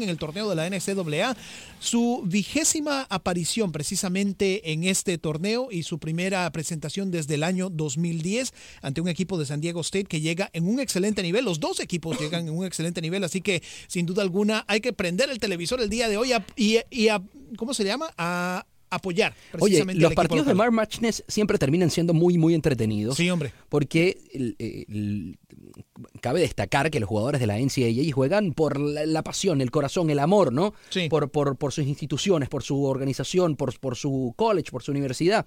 en el torneo de la NCAA, su vigésima aparición precisamente en este torneo y su primera presentación desde el año 2010 ante un equipo de San Diego State que llega en un excelente nivel. Los dos equipos llegan en un excelente nivel, así que sin duda alguna hay que prender el televisor el día de hoy y, y a, ¿cómo se llama? A apoyar. Oye, los partidos de March Madness siempre terminan siendo muy, muy entretenidos. Sí, hombre. Porque cabe destacar que los jugadores de la NCAA juegan por la, pasión, el corazón, el amor, ¿no? Sí. Por, por, por sus instituciones, por su organización, por, por su college, por su universidad.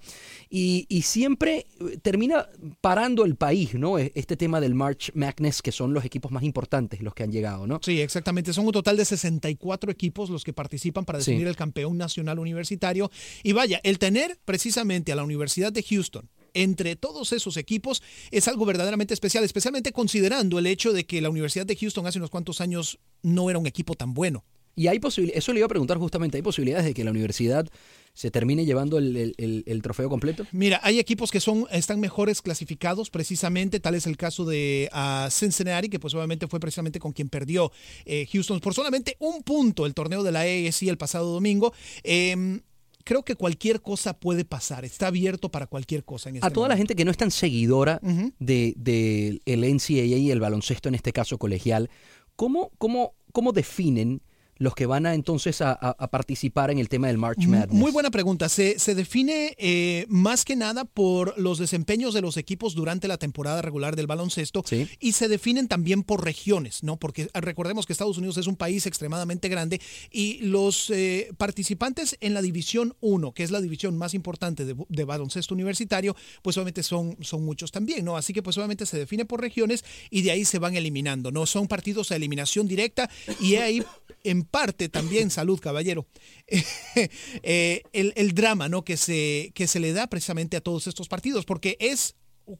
Y, y, siempre eh, termina parando el país, ¿no? E, este tema del March Madness, que son los equipos más importantes, los que han llegado, ¿no? Sí, exactamente. Son un total de 64 equipos los que participan para definir el campeón nacional universitario. Y vaya, el tener precisamente a la Universidad de Houston entre todos esos equipos es algo verdaderamente especial, especialmente considerando el hecho de que la Universidad de Houston hace unos cuantos años no era un equipo tan bueno. Y hay posibilidades, eso le iba a preguntar justamente, ¿hay posibilidades de que la universidad se termine llevando el, trofeo completo? Mira, hay equipos que son, están mejores clasificados precisamente, tal es el caso de uh, Cincinnati, que pues obviamente fue precisamente con quien perdió eh, Houston por solamente un punto el torneo de la AAC el pasado domingo. Eh, creo que cualquier cosa puede pasar, está abierto para cualquier cosa. En este a toda la gente que no es tan seguidora del de, el NCAA y el baloncesto, en este caso colegial, ¿cómo, cómo, cómo definen los que van a entonces a, participar en el tema del March Madness? Muy buena pregunta. Se, se define eh, más que nada por los desempeños de los equipos durante la temporada regular del baloncesto y se definen también por regiones, ¿no? Porque ah, recordemos que Estados Unidos es un país extremadamente grande y los eh, participantes en la División 1, que es la división más importante de, baloncesto universitario, pues obviamente son, son muchos también, ¿no? Así que pues obviamente se define por regiones y de ahí se van eliminando, ¿no? Son partidos a eliminación directa y ahí en parte también, salud caballero, eh, el, drama ¿no? que, se, que se le da precisamente a todos estos partidos, porque es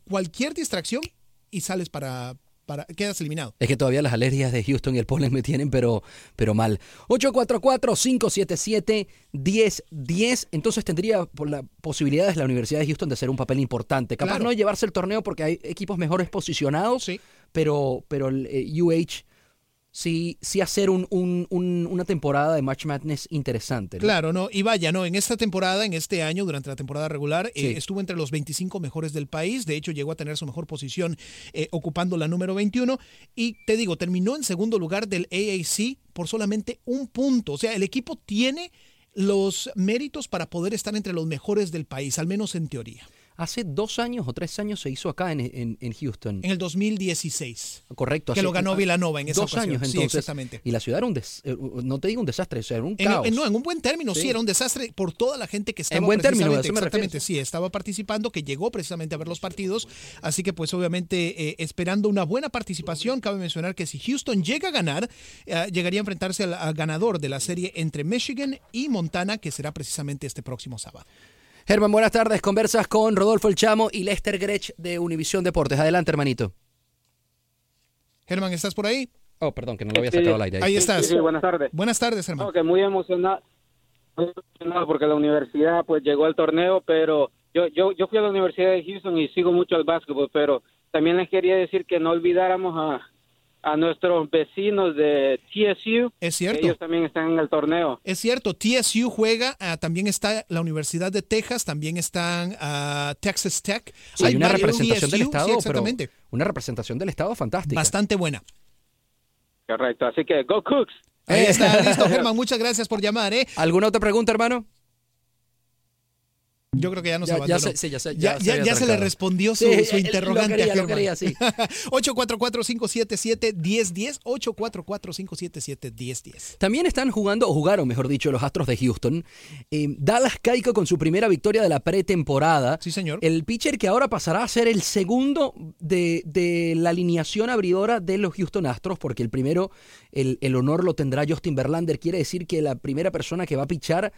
cualquier distracción y sales para, para, quedas eliminado. Es que todavía las alergias de Houston y el polen me tienen, pero, pero mal. 844-577-1010. Entonces tendría por la posibilidades la Universidad de Houston de hacer un papel importante. Capaz no llevarse el torneo porque hay equipos mejores posicionados, sí. pero, pero el UH sí, sí hacer un, una temporada de March Madness interesante. Claro, no, y vaya, no, en esta temporada, en este año, durante la temporada regular, eh, estuvo entre los 25 mejores del país, de hecho llegó a tener su mejor posición eh, ocupando la número 21, y te digo, terminó en segundo lugar del AAC por solamente un punto, o sea, el equipo tiene los méritos para poder estar entre los mejores del país, al menos en teoría. Hace dos años o tres años se hizo acá en, en, en Houston. En el 2016. Correcto. Que lo ganó Villanova en esa Dos ocasión. años Sí, entonces. exactamente. Y la ciudad era un, des- eh, no te digo un desastre, o sea, era un En, caos. en- no, en un buen término, sí. Sí. era un desastre por toda la gente que estaba En buen término, a precisamente- eso me refiero, exactamente, sí, estaba participando, que llegó precisamente a ver los partidos, así que pues obviamente eh, esperando una buena participación, cabe mencionar que si Houston llega a ganar, eh, llegaría a enfrentarse al, al ganador de la serie entre Michigan y Montana, que será precisamente este próximo sábado. Germán, buenas tardes. Conversas con Rodolfo El Chamo y Lester Grech de Univisión Deportes. Adelante, hermanito. Germán, ¿estás por ahí? Oh, perdón, que no lo había Sí. sacado al aire. Ahí estás. Sí, sí, buenas tardes. Buenas tardes, Germán. No, que muy emocionado, muy emocionado porque la universidad pues llegó al torneo, pero yo, yo, yo fui a la Universidad de Houston y sigo mucho el básquetbol, pero también les quería decir que no olvidáramos a, a nuestros vecinos de TSU. Es cierto. Ellos también están en el torneo. Es cierto, TSU juega, ah, también está la Universidad de Texas, también están ah, Texas Tech. Hay una representación del Estado, sí, pero exactamente. una representación del Estado fantástica. Bastante buena. Correcto, así que go Cooks. Ahí está, listo, Germán. Muchas gracias por llamar, ¿eh? ¿Alguna otra pregunta, hermano? Yo creo que ya nos Ya- ya abandonó. se- sí, ya se- ya, ya se ya- le respondió su, Sí, su interrogante quería, a Germán. quería, sí. 844-577-1010, 844-577-1010. También están jugando, o jugaron, mejor dicho, los Astros de Houston. Eh, Dallas Caico con su primera victoria de la pretemporada. Sí, señor. El pitcher que ahora pasará a ser el segundo de, de la alineación abridora de los Houston Astros, porque el primero, el, el honor lo tendrá Justin Verlander. Quiere decir que la primera persona que va a pichar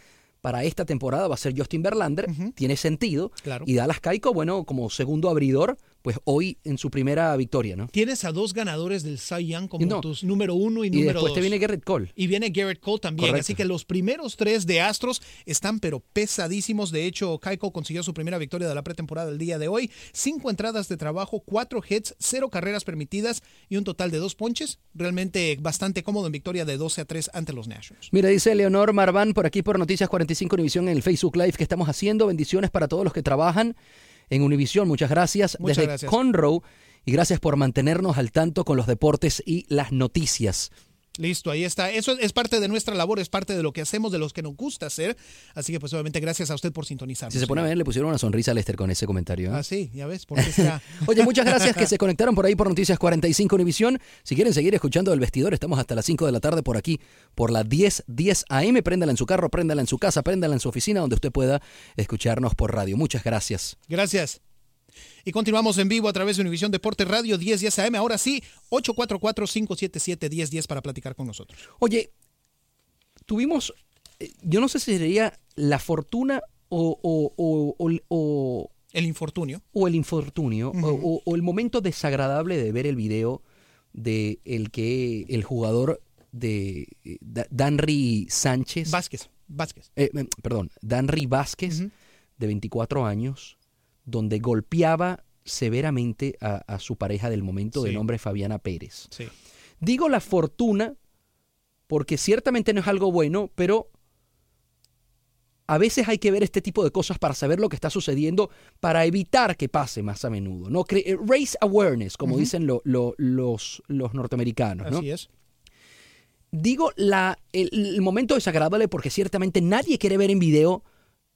para esta temporada va a ser Justin Verlander. Tiene sentido. Claro. Y Dallas Caico, bueno, como segundo abridor, pues hoy en su primera victoria, ¿no? Tienes a dos ganadores del Cy Young como No. tus número uno y, Y número después dos. te viene Garrett Cole. Y viene Garrett Cole también. Correcto. Así que los primeros tres de Astros están pero pesadísimos. De hecho, Keiko consiguió su primera victoria de la pretemporada el día de hoy. Cinco entradas de trabajo, cuatro hits, cero carreras permitidas y un total de dos ponches. Realmente bastante cómodo en victoria de 12 a 3 ante los Nationals. Mira, dice Leonor Marván por aquí por Noticias 45 Univisión en el Facebook Live que estamos haciendo. Bendiciones para todos los que trabajan en Univisión. Muchas gracias. Muchas Desde gracias. Conroe. Y gracias por mantenernos al tanto con los deportes y las noticias. Listo, ahí está. Eso es parte de nuestra labor, es parte de lo que hacemos, de los que nos gusta hacer. Así que pues obviamente gracias a usted por sintonizarnos. Si se pone a ver, le pusieron una sonrisa a Lester con ese comentario. ¿eh? Ah, sí, ya ves, porque está... Oye, muchas gracias que se conectaron por ahí por Noticias 45 Univisión. Si quieren seguir escuchando El Vestidor, estamos hasta las 5 de la tarde por aquí, por la 10, 10 AM. Préndala en su carro, préndala en su casa, préndala en su oficina, donde usted pueda escucharnos por radio. Muchas gracias. Gracias. Y continuamos en vivo a través de Univisión Deporte Radio 1010 AM. Ahora sí, 844-577-1010 para platicar con nosotros. Oye, tuvimos, eh, yo no sé si sería la fortuna o, o- o- o- o- El infortunio. o el infortunio o- o, o el momento desagradable de ver el video de el que el jugador de eh, Da- Danry Sánchez, Vázquez. Vázquez. eh, perdón, Danry Vázquez, de 24 años, donde golpeaba severamente a, a su pareja del momento de nombre Fabiana Pérez. Sí. Digo la fortuna porque ciertamente no es algo bueno, pero a veces hay que ver este tipo de cosas para saber lo que está sucediendo, para evitar que pase más a menudo. ¿no? Cre- eh, Race awareness, como dicen lo- lo- los, los norteamericanos. ¿no? Así es. Digo la, el, el momento desagradable porque ciertamente nadie quiere ver en video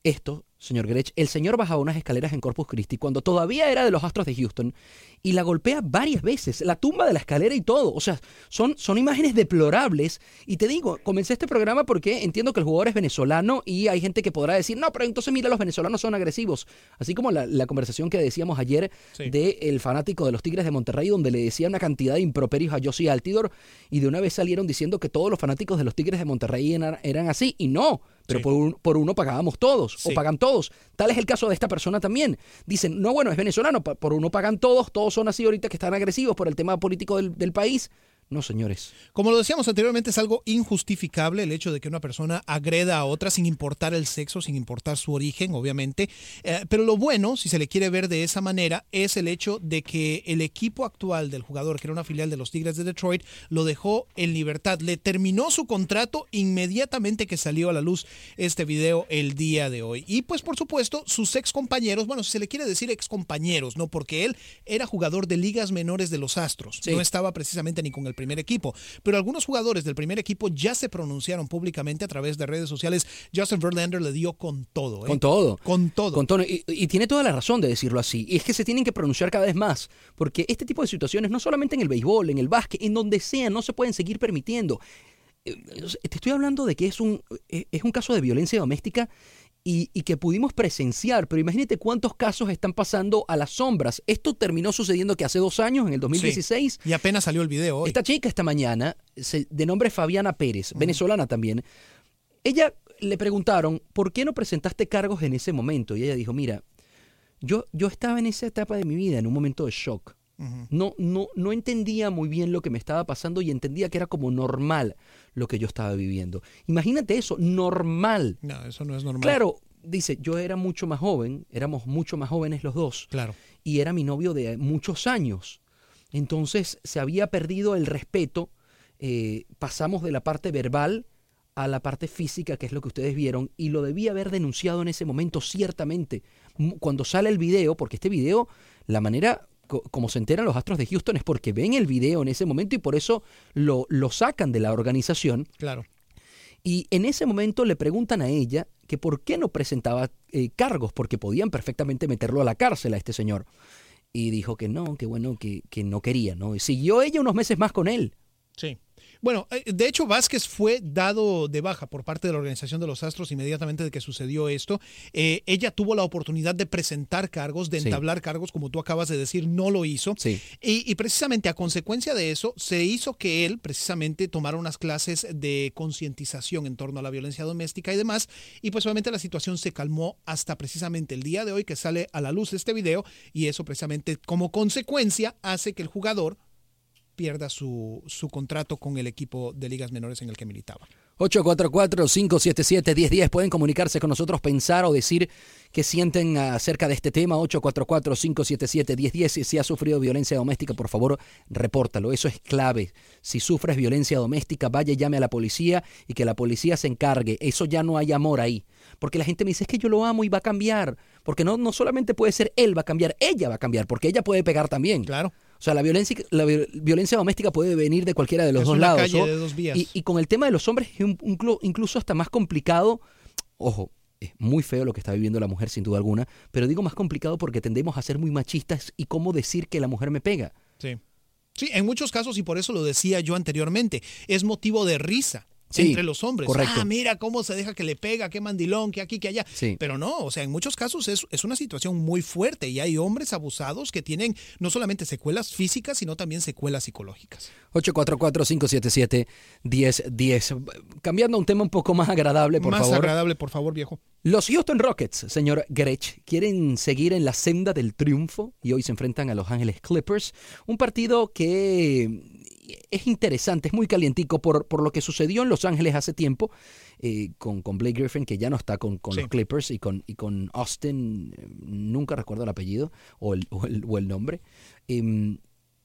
esto, señor Grech. El señor baja unas escaleras en Corpus Christi cuando todavía era de los Astros de Houston y la golpea varias veces, la tumba de la escalera y todo. O sea, son, son imágenes deplorables. Y te digo, comencé este programa porque entiendo que el jugador es venezolano y hay gente que podrá decir, no, pero entonces mira, los venezolanos son agresivos. Así como la, la conversación que decíamos ayer Sí. del fanático de los Tigres de Monterrey, donde le decía una cantidad de improperios a Josie Altidor y de una vez salieron diciendo que todos los fanáticos de los Tigres de Monterrey eran, eran así. Y no, pero Sí. por, un- por uno pagábamos todos, Sí. o pagan todos. Tal es el caso de esta persona también. Dicen, no, bueno, es venezolano, por uno pagan todos, todos son así ahorita que están agresivos por el tema político del, del país. No, señores. Como lo decíamos anteriormente, es algo injustificable el hecho de que una persona agreda a otra sin importar el sexo, sin importar su origen, obviamente. Eh, pero lo bueno, si se le quiere ver de esa manera, es el hecho de que el equipo actual del jugador, que era una filial de los Tigres de Detroit, lo dejó en libertad. Le terminó su contrato inmediatamente que salió a la luz este video el día de hoy. Y pues por supuesto, sus ex compañeros, bueno, si se le quiere decir ex compañeros, ¿no? Porque él era jugador de ligas menores de los Astros. Sí. No estaba precisamente ni con el primer equipo. Pero algunos jugadores del primer equipo ya se pronunciaron públicamente a través de redes sociales. Justin Verlander le dio con todo. ¿eh? Con todo. Con todo. Con todo. Y, y, tiene toda la razón de decirlo así. Y es que se tienen que pronunciar cada vez más. Porque este tipo de situaciones, no solamente en el béisbol, en el básquet, en donde sea, no se pueden seguir permitiendo. Eh, te estoy hablando de que es un, eh, es un caso de violencia doméstica y, y, que pudimos presenciar, pero imagínate cuántos casos están pasando a las sombras. Esto terminó sucediendo que hace dos años, en el 2016. Sí, y apenas salió el video hoy. Esta chica esta mañana, de nombre Fabiana Pérez, uh -huh. venezolana también, ella le preguntaron, ¿por qué no presentaste cargos en ese momento? Y ella dijo, mira, yo, yo estaba en esa etapa de mi vida, en un momento de shock. Uh -huh. no, no, no entendía muy bien lo que me estaba pasando y entendía que era como normal lo que yo estaba viviendo. Imagínate eso, normal. No, eso no es normal. Claro, dice, yo era mucho más joven, éramos mucho más jóvenes los dos. Claro. Y era mi novio de muchos años. Entonces se había perdido el respeto. Eh, pasamos de la parte verbal a la parte física, que es lo que ustedes vieron, y lo debía haber denunciado en ese momento, ciertamente. Cuando sale el video, porque este video, la manera como se enteran los Astros de Houston es porque ven el video en ese momento y por eso lo, lo sacan de la organización. Claro. Y en ese momento le preguntan a ella que por qué no presentaba eh, cargos, porque podían perfectamente meterlo a la cárcel a este señor. Y dijo que no, que bueno, que, que no quería, ¿no? Y siguió ella unos meses más con él. Sí. Bueno, eh, de hecho Vázquez fue dado de baja por parte de la organización de los Astros inmediatamente de que sucedió esto. Eh, ella tuvo la oportunidad de presentar cargos, de entablar sí. cargos, como tú acabas de decir, no lo hizo. Sí. Y, y, precisamente a consecuencia de eso se hizo que él precisamente tomara unas clases de concientización en torno a la violencia doméstica y demás. Y pues obviamente la situación se calmó hasta precisamente el día de hoy que sale a la luz este video y eso precisamente como consecuencia hace que el jugador pierda su, su contrato con el equipo de ligas menores en el que militaba. 844-577-1010. Pueden comunicarse con nosotros, pensar o decir qué sienten acerca de este tema. 844-577-1010. Si, has sufrido violencia doméstica, por favor, repórtalo. Eso es clave. Si sufres violencia doméstica, vaya y llame a la policía y que la policía se encargue. Eso ya no hay amor ahí. Porque la gente me dice, es que yo lo amo y va a cambiar. Porque no, no solamente puede ser él va a cambiar, ella va a cambiar, porque ella puede pegar también. Claro. O sea, la violencia, la violencia doméstica puede venir de cualquiera de los es dos una lados. Calle ¿no? de dos vías. Y, y, con el tema de los hombres es incluso hasta más complicado. Ojo, es muy feo lo que está viviendo la mujer, sin duda alguna, pero digo más complicado porque tendemos a ser muy machistas y cómo decir que la mujer me pega. Sí. Sí, en muchos casos, y por eso lo decía yo anteriormente, es motivo de risa. Sí, entre los hombres. Correcto. Ah, mira cómo se deja que le pega, qué mandilón, que aquí, que allá. Sí. Pero no, o sea, en muchos casos es, es, una situación muy fuerte y hay hombres abusados que tienen no solamente secuelas físicas, sino también secuelas psicológicas. 844-577-1010. Cambiando a un tema un poco más agradable, por más favor. Más agradable, por favor, viejo. Los Houston Rockets, señor Grech, quieren seguir en la senda del triunfo y hoy se enfrentan a Los Ángeles Clippers. Un partido que es interesante, es muy calientico por, por lo que sucedió en Los Ángeles hace tiempo eh, con, con, Blake Griffin, que ya no está con, con sí. los Clippers, y con, y con Austin, eh, nunca recuerdo el apellido o el, o el, o el nombre. Eh,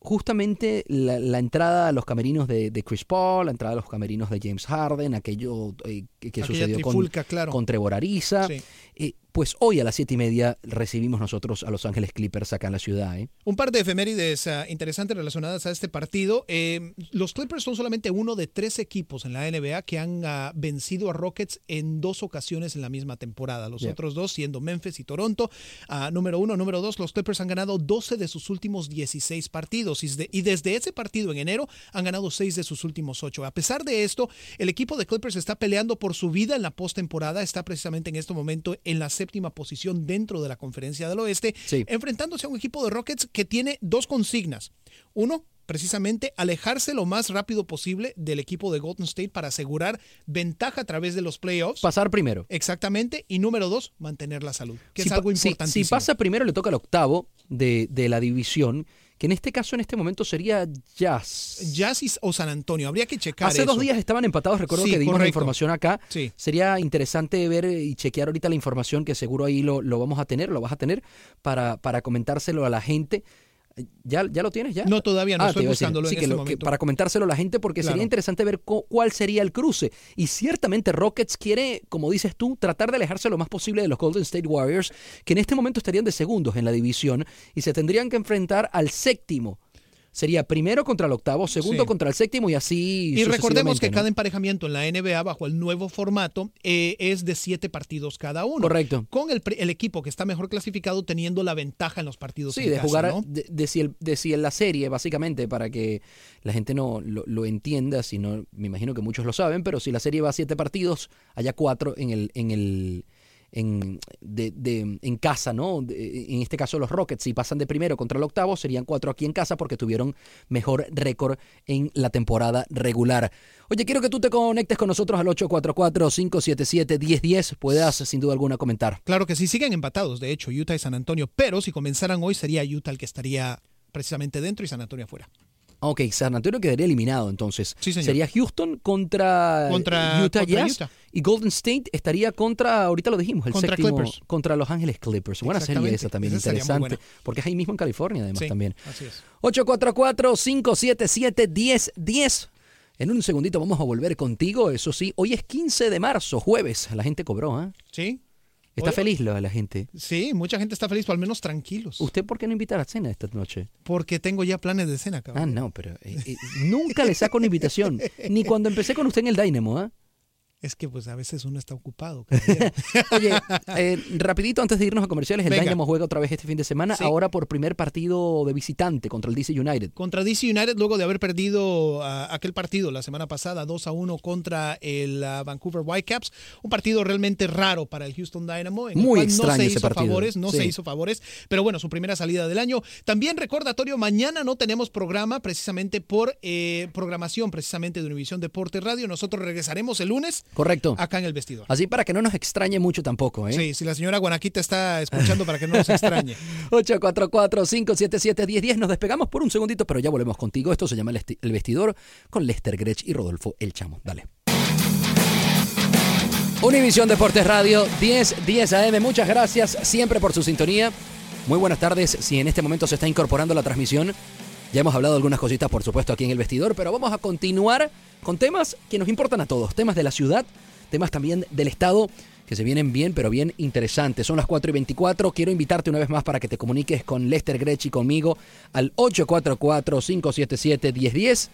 justamente la, la, entrada a los camerinos de, de, Chris Paul, la entrada a los camerinos de James Harden, aquello eh, que, sucedió con, claro. con Trevor Ariza. Sí. Pues hoy a las siete y media recibimos nosotros a Los Ángeles Clippers acá en la ciudad. ¿eh? Un par de efemérides uh, interesantes relacionadas a este partido. Eh, los Clippers son solamente uno de tres equipos en la NBA que han uh, vencido a Rockets en dos ocasiones en la misma temporada. Los yeah. otros dos siendo Memphis y Toronto. Uh, número uno, número dos, los Clippers han ganado 12 de sus últimos 16 partidos y, de, y desde ese partido en enero han ganado 6 de sus últimos 8. A pesar de esto, el equipo de Clippers está peleando por su vida en la postemporada. Está precisamente en este momento en la séptima posición dentro de la conferencia del oeste, sí. enfrentándose a un equipo de Rockets que tiene dos consignas. Uno, precisamente alejarse lo más rápido posible del equipo de Golden State para asegurar ventaja a través de los playoffs. Pasar primero. Exactamente. Y número dos, mantener la salud, que si es algo importantísimo. Si, si, pasa primero, le toca al octavo de, de la división que en este caso, en este momento, sería Jazz. Jazz o San Antonio, habría que checar Hace eso. dos días estaban empatados, recuerdo sí, que dimos correcto. la información acá. Sí. Sería interesante ver y chequear ahorita la información, que seguro ahí lo, lo vamos a tener, lo vas a tener, para, para comentárselo a la gente. ¿Ya, ¿Ya lo tienes ya? No, todavía no, ah, estoy buscándolo sí, en que este lo, momento. Que para comentárselo a la gente porque claro. sería interesante ver cuál sería el cruce. Y ciertamente Rockets quiere, como dices tú, tratar de alejarse lo más posible de los Golden State Warriors, que en este momento estarían de segundos en la división y se tendrían que enfrentar al séptimo sería primero contra el octavo, segundo contra el séptimo y así. Y recordemos que cada emparejamiento en la NBA bajo el nuevo formato eh, es de siete partidos cada uno. Correcto. Con el, el, equipo que está mejor clasificado teniendo la ventaja en los partidos. Sí, de jugar de, si el, de, si en la serie, básicamente, para que la gente no lo, entienda, si no, me imagino que muchos lo saben, pero si la serie va a siete partidos, haya cuatro en el, en el en, de, en casa, ¿no? en este caso los Rockets, si pasan de primero contra el octavo, serían cuatro aquí en casa porque tuvieron mejor récord en la temporada regular. Oye, quiero que tú te conectes con nosotros al 844-577-1010. Puedas, sin duda alguna, comentar. Claro que sí, siguen empatados, de hecho, Utah y San Antonio, pero si comenzaran hoy sería Utah el que estaría precisamente dentro y San Antonio afuera. Ok, San Antonio quedaría eliminado entonces. Sí, Sería Houston contra, Utah Jazz. Y Golden State estaría contra, ahorita lo dijimos, el contra séptimo, Clippers. contra Los Ángeles Clippers. Buena serie esa también, interesante. Porque es ahí mismo en California además también. Así es. 844-577-1010. En un segundito vamos a volver contigo, eso sí. Hoy es 15 de marzo, jueves. La gente cobró, ¿eh? Sí. ¿Está feliz la, la, gente? Sí, mucha gente está feliz, o al menos tranquilos. ¿Usted por qué no invita a la cena esta noche? Porque tengo ya planes de cena, cabrón. Ah, no, pero eh, eh, nunca le saco una invitación. Ni cuando empecé con usted en el Dynamo, ¿ah? Es que pues a veces uno está ocupado. Oye, eh, rapidito antes de irnos a comerciales, el Dynamo juega otra vez este fin de semana, ahora por primer partido de visitante contra el DC United. Contra DC United luego de haber perdido ah, aquel partido la semana pasada 2 a 1 contra el ah, Vancouver Whitecaps, un partido realmente raro para el Houston Dynamo, en Muy el extraño no se hizo partido. favores, no se hizo favores, pero bueno, su primera salida del año. También recordatorio, mañana no tenemos programa precisamente por eh, programación precisamente de Univisión Deporte Radio. Nosotros regresaremos el lunes. Correcto. Acá en el vestidor. Así para que no nos extrañe mucho tampoco, ¿eh? Sí, si la señora Guanaquita está escuchando para que no nos extrañe. 844-577-1010. Nos despegamos por un segundito, pero ya volvemos contigo. Esto se llama El Vestidor con Lester Grech y Rodolfo El Chamo. Dale. Univisión Deportes Radio 10 10 AM. Muchas gracias siempre por su sintonía. Muy buenas tardes. Si en este momento se está incorporando la transmisión, ya hemos hablado algunas cositas, por supuesto, aquí en el vestidor, pero vamos a continuar con temas que nos importan a todos. Temas de la ciudad, temas también del Estado que se vienen bien, pero bien interesantes. Son las 4 y 24. Quiero invitarte una vez más para que te comuniques con Lester Grech y conmigo al 844-577-1010.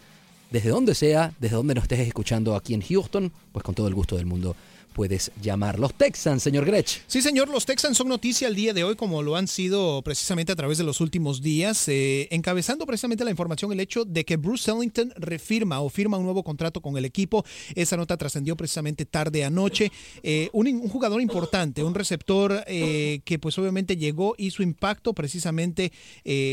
Desde donde sea, desde donde nos estés escuchando aquí en Houston, pues con todo el gusto del mundo puedes llamar. Los Texans, señor Grech. Sí, señor, los Texans son noticia el día de hoy, como lo han sido precisamente a través de los últimos días, eh, encabezando precisamente la información el hecho de que Bruce Ellington refirma o firma un nuevo contrato con el equipo. Esa nota trascendió precisamente tarde anoche. Eh, un, jugador importante, un receptor eh, que pues obviamente llegó y su impacto precisamente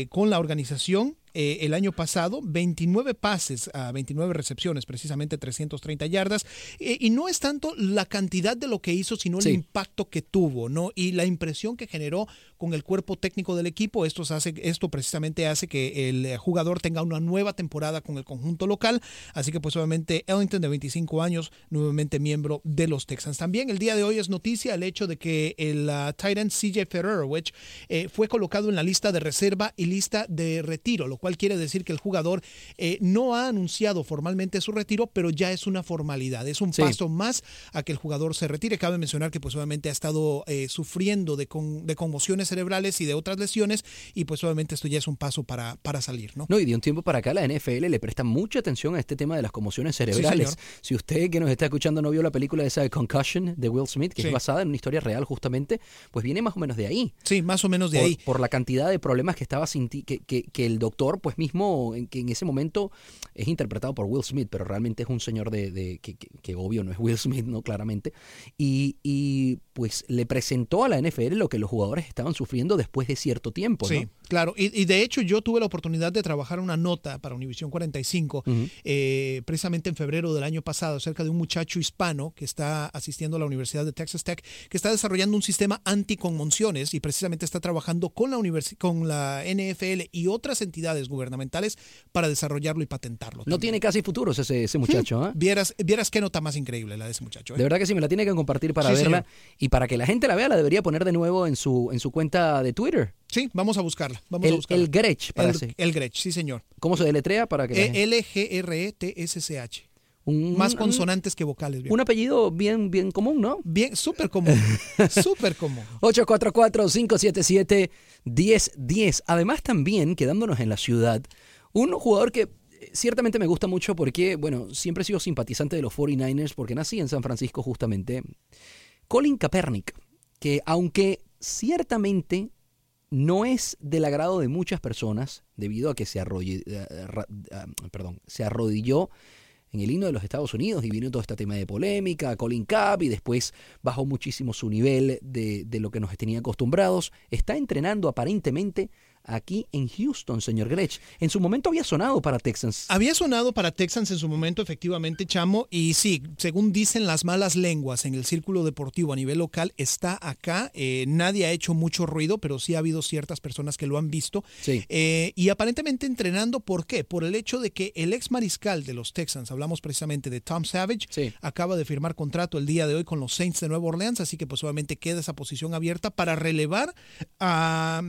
con la organización eh, el año pasado, 29 pases a 29 recepciones, precisamente 330 yardas. Eh, y no es tanto la cantidad de lo que hizo, sino el impacto que tuvo, ¿no? Y la impresión que generó con el cuerpo técnico del equipo. Esto, hace, esto precisamente hace que el jugador tenga una nueva temporada con el conjunto local. Así que, pues, obviamente, Ellington, de 25 años, nuevamente miembro de los Texans. También el día de hoy es noticia el hecho de que el uh, Titan CJ Ferrerowicz eh, fue colocado en la lista de reserva y lista de retiro, lo cual quiere decir que el jugador eh, no ha anunciado formalmente su retiro, pero ya es una formalidad, es un paso más a que el jugador se retire. Cabe mencionar que pues obviamente ha estado eh, sufriendo de, de conmociones cerebrales y de otras lesiones y pues obviamente esto ya es un paso para, para salir, ¿no? No, y de un tiempo para acá la NFL le presta mucha atención a este tema de las conmociones cerebrales. si usted que nos está escuchando no vio la película esa de Concussion de Will Smith, que es basada en una historia real justamente, pues viene más o menos de ahí. Sí, más o menos de ahí. Por la cantidad de problemas que estaba sin que, que, que el doctor pues mismo, que en ese momento es interpretado por Will Smith, pero realmente es un señor de, que, obvio no es Will Smith, ¿no? Claramente. Y, y, pues le presentó a la NFL lo que los jugadores estaban sufriendo después de cierto tiempo, Sí, claro. Y, de hecho yo tuve la oportunidad de trabajar una nota para Univisión 45, eh, precisamente en febrero del año pasado, acerca de un muchacho hispano que está asistiendo a la Universidad de Texas Tech, que está desarrollando un sistema anticonmociones y precisamente está trabajando con la, con la NFL y otras entidades gubernamentales para desarrollarlo y patentarlo. No tiene casi futuros ese, ese muchacho. ¿eh? Vieras, vieras qué nota más increíble la de ese muchacho. ¿eh? De verdad que sí, me la tiene que compartir para verla. Y para que la gente la vea, la debería poner de nuevo en su, en su cuenta de Twitter. Sí, vamos a buscarla. Vamos el, a buscarla. el Grech, el, el Grech, sí, señor. ¿Cómo se deletrea para que L-G-R-E-T-S-C-H. Un, Más consonantes que vocales. Un apellido bien, bien común, ¿no? Bien, súper común. súper común. 844-577-1010. Además, también, quedándonos en la ciudad, Un jugador que ciertamente me gusta mucho porque, bueno, siempre he sido simpatizante de los 49ers porque nací en San Francisco justamente. Colin Kaepernick, que aunque ciertamente no es del agrado de muchas personas debido a que se, arrodilló, eh, perdón, se arrodilló en el himno de los Estados Unidos y vino todo este tema de polémica, Colin Kapp y después bajó muchísimo su nivel de, de lo que nos tenía acostumbrados. Está entrenando aparentemente aquí en Houston, señor Grech. En su momento había sonado para Texans. Había sonado para Texans en su momento, efectivamente, Chamo. Y sí, según dicen las malas lenguas en el círculo deportivo a nivel local, está acá. Eh, nadie ha hecho mucho ruido, pero sí ha habido ciertas personas que lo han visto. Sí. Eh, y aparentemente entrenando, ¿por qué? Por el hecho de que el ex mariscal de los Texans, hablamos precisamente de Tom Savage, Sí. acaba de firmar contrato el día de hoy con los Saints de Nueva Orleans, así que pues obviamente queda esa posición abierta para relevar a,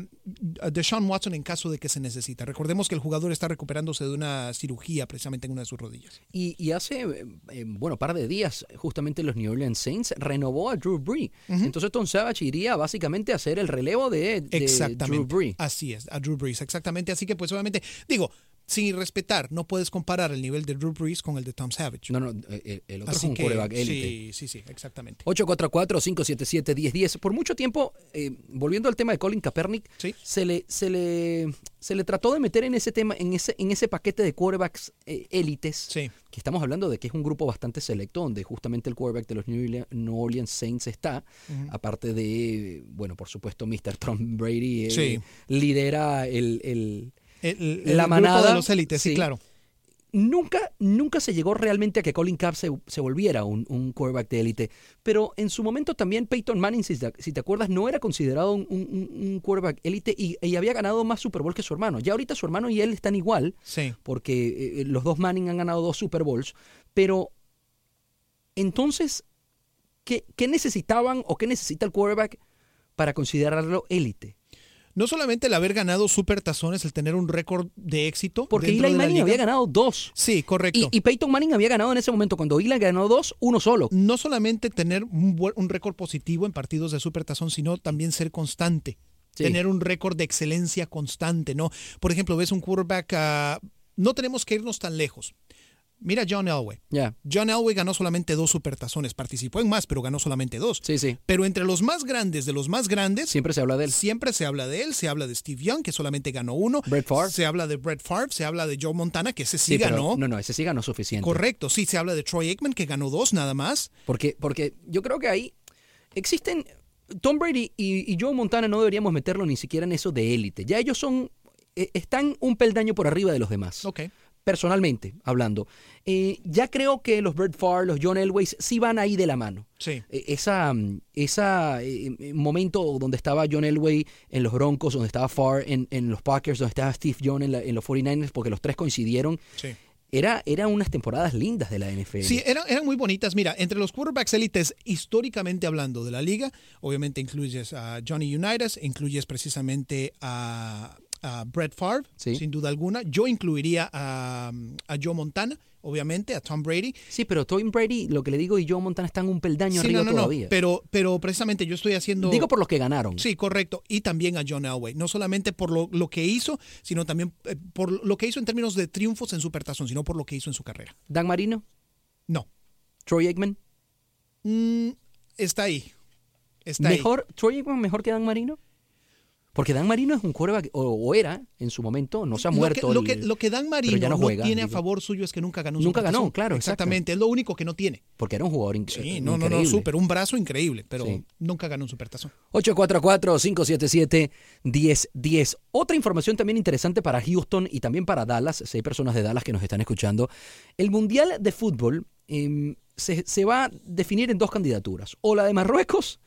a Deshaun Watson en caso de que se necesita. Recordemos que el jugador está recuperándose de una cirugía precisamente en una de sus rodillas. Y, y hace, eh, eh, bueno, par de días, justamente los New Orleans Saints renovó a Drew Brees. Entonces Tom Savage iría básicamente a hacer el relevo de, de Drew Exactamente. Brees. Así es, a Drew Brees, exactamente. Así que pues obviamente, digo, sin respetar, no puedes comparar el nivel de Drew Brees con el de Tom Savage. No, no, eh, el otro es un que, quarterback élite. sí, sí, sí, exactamente. 844-577-1010. Por mucho tiempo, eh, volviendo al tema de Colin Kaepernick, Sí. se, le, se, le, se le trató de meter en ese tema, en ese, en ese paquete de quarterbacks eh, élites, Sí. que estamos hablando de que es un grupo bastante selecto, donde justamente el quarterback de los New Orleans, Saints está, aparte de, bueno, por supuesto, Mr. Tom Brady eh, Sí. lidera el, el- El, La manada, grupo de los élites, sí, sí. claro. Nunca, nunca se llegó realmente a que Colin Kapp se, se volviera un, un quarterback de élite, pero en su momento también Peyton Manning, si te, si te acuerdas, no era considerado un, un- un quarterback élite y, y había ganado más Super Bowl que su hermano. Ya ahorita su hermano y él están igual, Sí. porque eh, los dos Manning han ganado dos Super Bowls, pero entonces, ¿qué, qué necesitaban o qué necesita el quarterback para considerarlo élite? No solamente el haber ganado super tazones, el tener un récord de éxito. Porque Eli Manning liga. había ganado dos. Sí, correcto. Y, y Peyton Manning había ganado en ese momento. Cuando Eli ganó dos, uno solo. no solamente tener un, buen- un récord positivo en partidos de supertazón, sino también ser constante. Sí. Tener un récord de excelencia constante, ¿no? Por ejemplo, ves un quarterback, ah, no tenemos que irnos tan lejos. Mira John Elway. John Elway ganó solamente dos supertazones, participó en más, pero ganó solamente dos. Sí, sí. Pero entre los más grandes de los más grandes, Siempre se habla de él. siempre se habla de él, se habla de Steve Young, que solamente ganó uno. Brett Favre. Se habla de Brett Favre, se habla de Joe Montana, que ese sí, pero- ganó. no, no, ese sí ganó suficiente. Correcto, sí, se habla de Troy Aikman, que ganó dos nada más. Porque, porque yo creo que ahí existen. Tom Brady y, y Joe Montana no deberíamos meterlo ni siquiera en eso de élite. Ya ellos son. eh, están un peldaño por arriba de los demás. Ok. Personalmente hablando. Eh, ya creo que los Brett Favre, los John Elways, sí van ahí de la mano. Sí. Eh, Esa, mm, esa eh, eh, momento donde estaba John Elway en los Broncos, donde estaba Favre en, en los Packers, donde estaba Steve Young en, la- en los 49ers, porque los tres coincidieron, Sí. era, eran unas temporadas lindas de la NFL. Sí, eran, eran muy bonitas. Mira, entre los quarterbacks élites, históricamente hablando de la liga, obviamente incluyes a Johnny Unitas, incluyes precisamente a, a Brett Favre, Sí. sin duda alguna. Yo incluiría a, a Joe Montana, obviamente, a Tom Brady. Sí, pero Tom Brady, lo que le digo, y Joe Montana están un peldaño Sí, arriba no, no, no, todavía. pero, pero precisamente yo estoy haciendo... Digo por los que ganaron. Sí, correcto. Y también a John Elway. No solamente por lo, lo que hizo, sino también eh, por lo que hizo en términos de triunfos en Supertazón, sino por lo que hizo en su carrera. Dan Marino, No. Troy Aikman, Mm, está ahí. Está mejor, Troy Aikman mejor que Dan Marino. Porque Dan Marino es un quarterback, o, o era en su momento, no se ha muerto. Lo que, el- lo que, lo que Dan Marino ya no no, tiene a favor suyo es que nunca ganó un Nunca ganó, claro, exacto. Exactamente. Es lo único que no tiene. Porque era un jugador inc- Sí, no, no, no, increíble. súper. Un brazo increíble, pero Sí. nunca ganó un Supertazón. 844-577-1010. Otra información también interesante para Houston y también para Dallas, si hay personas de Dallas que nos están escuchando. El Mundial de Fútbol em, se, se va a definir en dos candidaturas. O la de Marruecos,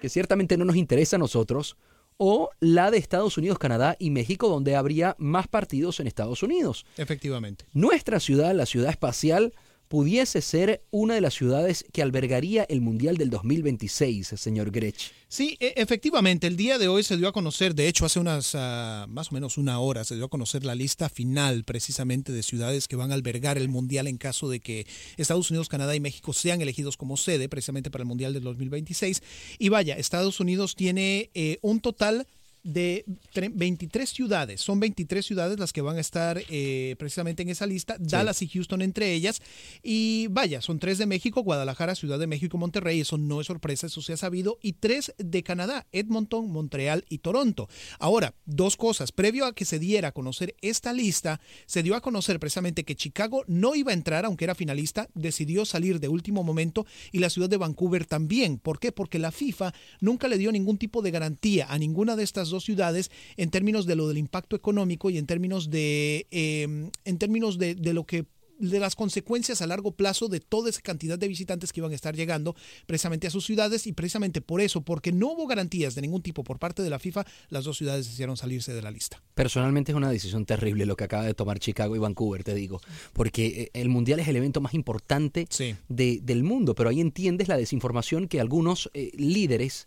que ciertamente no nos interesa a nosotros, o la de Estados Unidos, Canadá y México, donde habría más partidos en Estados Unidos. Efectivamente. Nuestra ciudad, la ciudad espacial, pudiese ser una de las ciudades que albergaría el Mundial del 2026, señor Grech. Sí, e- efectivamente, el día de hoy se dio a conocer, de hecho hace unas ah, más o menos una hora, se dio a conocer la lista final precisamente de ciudades que van a albergar el Mundial en caso de que Estados Unidos, Canadá y México sean elegidos como sede precisamente para el Mundial del 2026. Y vaya, Estados Unidos tiene eh, un total de 23 ciudades. Son 23 ciudades las que van a estar eh, precisamente en esa lista, Dallas y Houston entre ellas. Y vaya, son tres de México, Guadalajara, Ciudad de México Monterrey. Eso no es sorpresa, eso se ha sabido. Y tres de Canadá, Edmonton, Montreal y Toronto. Ahora, dos cosas. Previo a que se diera a conocer esta lista, se dio a conocer precisamente que Chicago no iba a entrar, aunque era finalista, decidió salir de último momento y la ciudad de Vancouver también. ¿Por qué? Porque la FIFA nunca le dio ningún tipo de garantía a ninguna de estas dos ciudades en términos de lo del impacto económico y en términos de, em, en términos de, de lo que de las consecuencias a largo plazo de toda esa cantidad de visitantes que iban a estar llegando precisamente a sus ciudades y precisamente por eso, porque no hubo garantías de ningún tipo por parte de la FIFA, las dos ciudades decidieron salirse de la lista. Personalmente es una decisión terrible lo que acaba de tomar Chicago y Vancouver, te digo, porque eh, el Mundial es el evento más importante de, del mundo, pero ahí entiendes la desinformación que algunos eh, líderes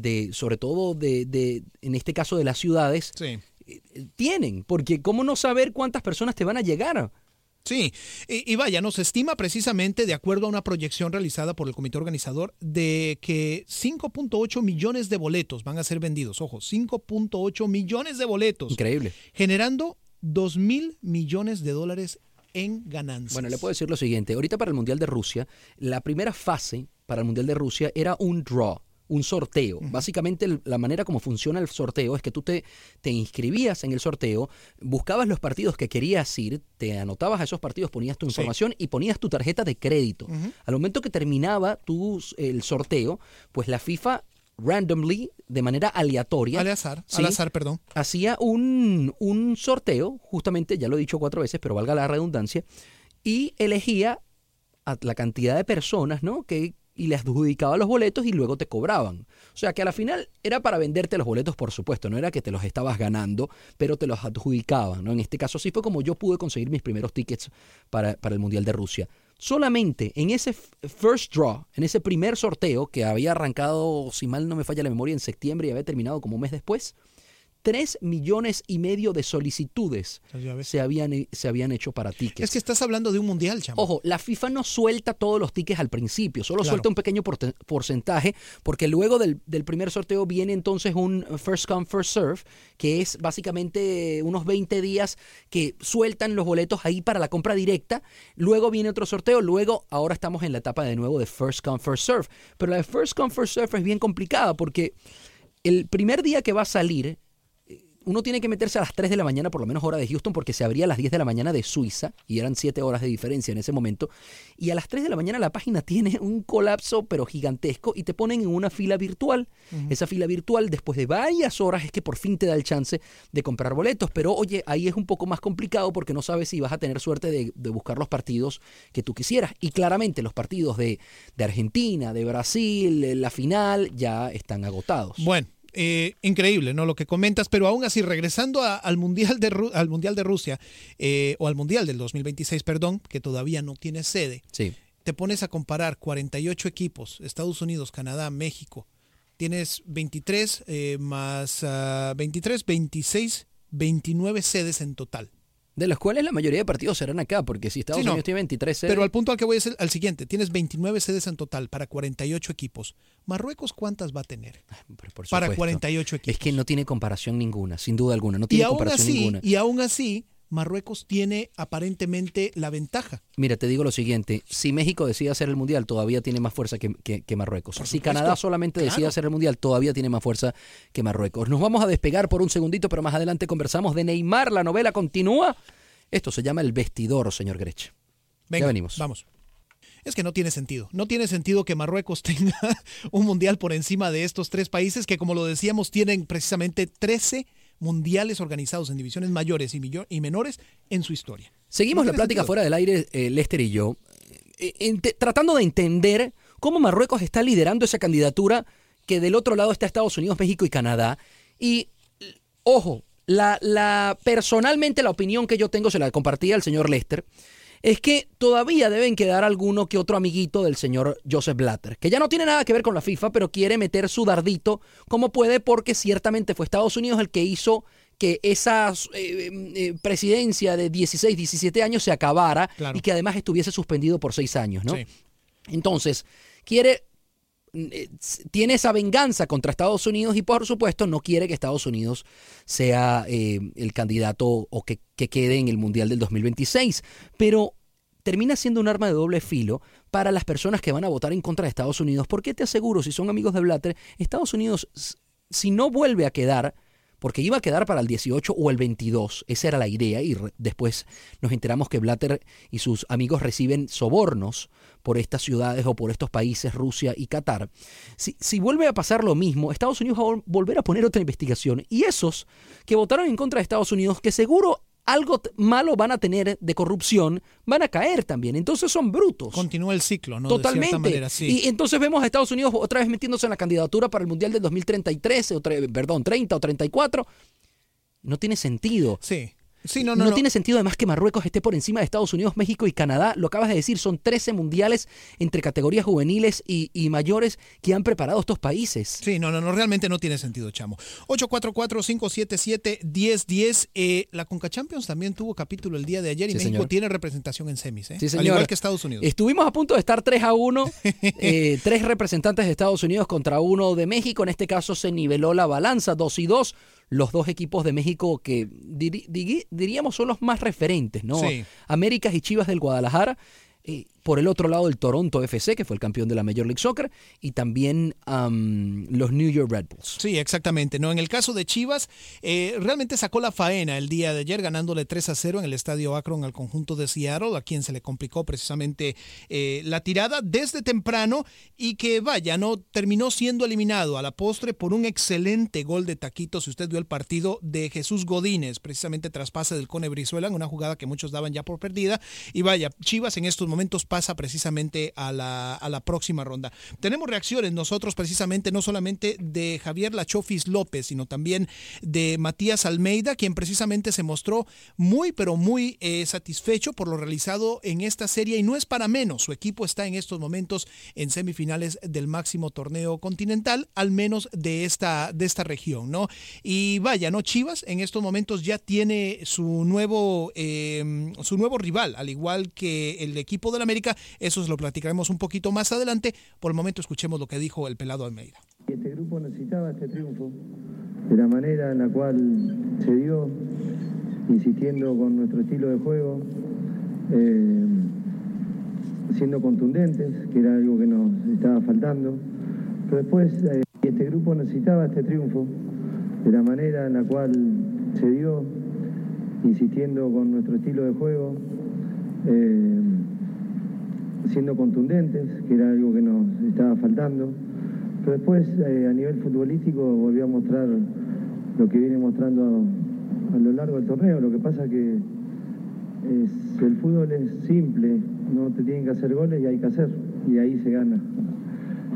de, sobre todo de, de, en este caso de las ciudades, sí. Eh, tienen, porque ¿cómo no saber cuántas personas te van a llegar? Sí, y, y, vaya, nos estima precisamente, de acuerdo a una proyección realizada por el comité organizador, de que 5.8 millones de boletos van a ser vendidos. Ojo, 5.8 millones de boletos. Increíble. Generando 2 mil millones de dólares en ganancias. Bueno, le puedo decir lo siguiente. Ahorita para el Mundial de Rusia, la primera fase para el Mundial de Rusia era un draw un sorteo. Uh -huh. Básicamente la manera como funciona el sorteo es que tú te, te inscribías en el sorteo, buscabas los partidos que querías ir, te anotabas a esos partidos, ponías tu información sí. y ponías tu tarjeta de crédito. Uh -huh. Al momento que terminaba tu, el sorteo, pues la FIFA randomly, de manera aleatoria. Al azar, ¿sí? al azar, perdón. Hacía un, un sorteo, justamente, ya lo he dicho cuatro veces, pero valga la redundancia, y elegía a la cantidad de personas ¿no? que, y le adjudicaba los boletos y luego te cobraban. O sea que a la final era para venderte los boletos, por supuesto, no era que te los estabas ganando, pero te los adjudicaban. ¿no? En este caso así fue como yo pude conseguir mis primeros tickets para, para el Mundial de Rusia. Solamente en ese first draw, en ese primer sorteo que había arrancado, si mal no me falla la memoria, en septiembre y había terminado como un mes después, 3 millones y medio de solicitudes se habían, se habían hecho para tickets. Es que estás hablando de un mundial, chamo. Ojo, la FIFA no suelta todos los tickets al principio, solo claro. suelta un pequeño porcentaje, porque luego del, del, primer sorteo viene entonces un first come, first serve, que es básicamente unos 20 días que sueltan los boletos ahí para la compra directa. Luego viene otro sorteo, luego ahora estamos en la etapa de nuevo de first come, first serve. Pero la de first come, first serve es bien complicada porque el primer día que va a salir uno tiene que meterse a las 3 de la mañana, por lo menos hora de Houston, porque se abría a las 10 de la mañana de Suiza y eran 7 horas de diferencia en ese momento. Y a las 3 de la mañana la página tiene un colapso, pero gigantesco, y te ponen en una fila virtual. Uh -huh. Esa fila virtual, después de varias horas, es que por fin te da el chance de comprar boletos. Pero oye, ahí es un poco más complicado porque no sabes si vas a tener suerte de, de buscar los partidos que tú quisieras. Y claramente los partidos de, de Argentina, de Brasil, la final, ya están agotados. Bueno. Eh, increíble, ¿no? Lo que comentas, pero aún así, regresando a, al, mundial de, al Mundial de Rusia, eh, o al Mundial del 2026, perdón, que todavía no tiene sede, sí. te pones a comparar 48 equipos, Estados Unidos, Canadá, México, tienes 23 eh, más uh, 23, 26, 29 sedes en total. De los cuales la mayoría de partidos serán acá, porque si Estados sí, Unidos no, tiene 23 sedes. Pero al punto al que voy es el, al siguiente: tienes 29 sedes en total para 48 equipos. ¿Marruecos cuántas va a tener? para 48 equipos. Es que no tiene comparación ninguna, sin duda alguna. No tiene y comparación así, ninguna. Y aún así, Marruecos tiene aparentemente la ventaja. Mira, te digo lo siguiente, si México decide hacer el Mundial, todavía tiene más fuerza que, que, que Marruecos. Por si supuesto. Canadá solamente decide claro. hacer el Mundial, todavía tiene más fuerza que Marruecos. Nos vamos a despegar por un segundito, pero más adelante conversamos de Neymar. La novela continúa. Esto se llama el vestidor, señor Grech. Venga, ya venimos. Vamos. Es que no tiene sentido. No tiene sentido que Marruecos tenga un mundial por encima de estos tres países que, como lo decíamos, tienen precisamente 13 mundiales organizados en divisiones mayores y, y menores en su historia. Seguimos la plática sentido. fuera del aire, eh, Lester y yo, eh, tratando de entender cómo Marruecos está liderando esa candidatura que del otro lado está Estados Unidos, México y Canadá. Y, ojo, la, la, personalmente la opinión que yo tengo, se la compartía al señor Lester, es que todavía deben quedar alguno que otro amiguito del señor Joseph Blatter, que ya no tiene nada que ver con la FIFA, pero quiere meter su dardito como puede porque ciertamente fue Estados Unidos el que hizo que esa eh, eh, presidencia de 16, 17 años se acabara claro. y que además estuviese suspendido por seis años, ¿no? Sí. Entonces, quiere eh, tiene esa venganza contra Estados Unidos y por supuesto no quiere que Estados Unidos sea eh, el candidato o que, que quede en el Mundial del 2026. Pero termina siendo un arma de doble filo para las personas que van a votar en contra de Estados Unidos, porque te aseguro, si son amigos de Blatter, Estados Unidos, si no vuelve a quedar porque iba a quedar para el 18 o el 22, esa era la idea, y después nos enteramos que Blatter y sus amigos reciben sobornos por estas ciudades o por estos países, Rusia y Qatar. Si, si vuelve a pasar lo mismo, Estados Unidos va a volver a poner otra investigación, y esos que votaron en contra de Estados Unidos, que seguro algo malo van a tener de corrupción, van a caer también. Entonces son brutos. Continúa el ciclo, ¿no? Totalmente. Y entonces vemos a Estados Unidos otra vez metiéndose en la candidatura para el Mundial del 2033, o perdón, 30 o 34. No tiene sentido. Sí no, no, tiene sentido además que Marruecos esté por encima de Estados Unidos, México y Canadá. Lo acabas de decir, son 13 mundiales entre categorías juveniles y, mayores que han preparado estos países. Sí, no, no, no, realmente no tiene sentido, chamo. 844-577-1010. Eh, la Conca Champions también tuvo capítulo el día de ayer y México tiene representación en semis, ¿eh? Sí, Al igual que Estados Unidos. Estuvimos a punto de estar 3 a 1, eh, tres representantes de Estados Unidos contra uno de México. En este caso se niveló la balanza, 2 y 2 los dos equipos de México que diríamos son los más referentes, ¿no? Américas y Chivas del Guadalajara por el otro lado el Toronto FC, que fue el campeón de la Major League Soccer, y también los New York Red Bulls. Sí, exactamente. No, en el caso de Chivas, eh, realmente sacó la faena el día de ayer, ganándole 3 a 0 en el estadio Akron al conjunto de Seattle, a quien se le complicó precisamente eh, la tirada desde temprano y que vaya, no terminó siendo eliminado a la postre por un excelente gol de taquito. Si usted vio el partido de Jesús Godínez, precisamente tras pase del Cone Brizuela, en una jugada que muchos daban ya por perdida. Y vaya, Chivas en estos momentos pasa precisamente a la, a la próxima ronda. Tenemos reacciones nosotros precisamente no solamente de Javier Lachofis López, sino también de Matías Almeida, quien precisamente se mostró muy, pero muy eh, satisfecho por lo realizado en esta serie y no es para menos. Su equipo está en estos momentos en semifinales del máximo torneo continental, al menos de esta, de esta región, ¿no? Y vaya, ¿no? Chivas en estos momentos ya tiene su nuevo, eh, su nuevo rival, al igual que el equipo del América eso lo platicaremos un poquito más adelante. Por el momento escuchemos lo que dijo el pelado Almeida. Este grupo necesitaba este triunfo de la manera en la cual se dio, insistiendo con nuestro estilo de juego, eh, siendo contundentes, que era algo que nos estaba faltando. Pero después eh, este grupo necesitaba este triunfo de la manera en la cual se dio, insistiendo con nuestro estilo de juego. Eh, siendo contundentes, que era algo que nos estaba faltando. Pero después, eh, a nivel futbolístico, volvió a mostrar lo que viene mostrando a, lo largo del torneo. Lo que pasa que el fútbol es simple, no te tienen que hacer goles y hay que hacer, y ahí se gana.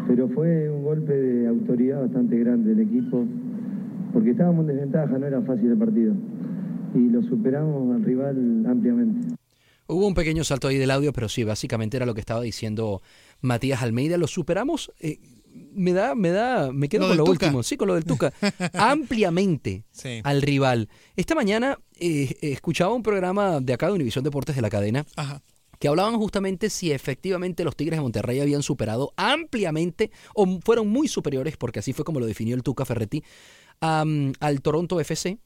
Pero fue un golpe de autoridad bastante grande del equipo, porque estábamos en desventaja, no era fácil el partido. Y lo superamos al rival ampliamente. Hubo un pequeño salto ahí del audio, pero sí, básicamente era lo que estaba diciendo Matías Almeida. Lo superamos. Eh, me da, me da, me quedo con lo último, sí, con lo del Tuca, ampliamente al rival. Esta mañana eh, escuchaba un programa de acá de Univisión Deportes de la cadena. que hablaban justamente si efectivamente los Tigres de Monterrey habían superado ampliamente o fueron muy superiores, porque así fue como lo definió el Tuca Ferretti, al Toronto FC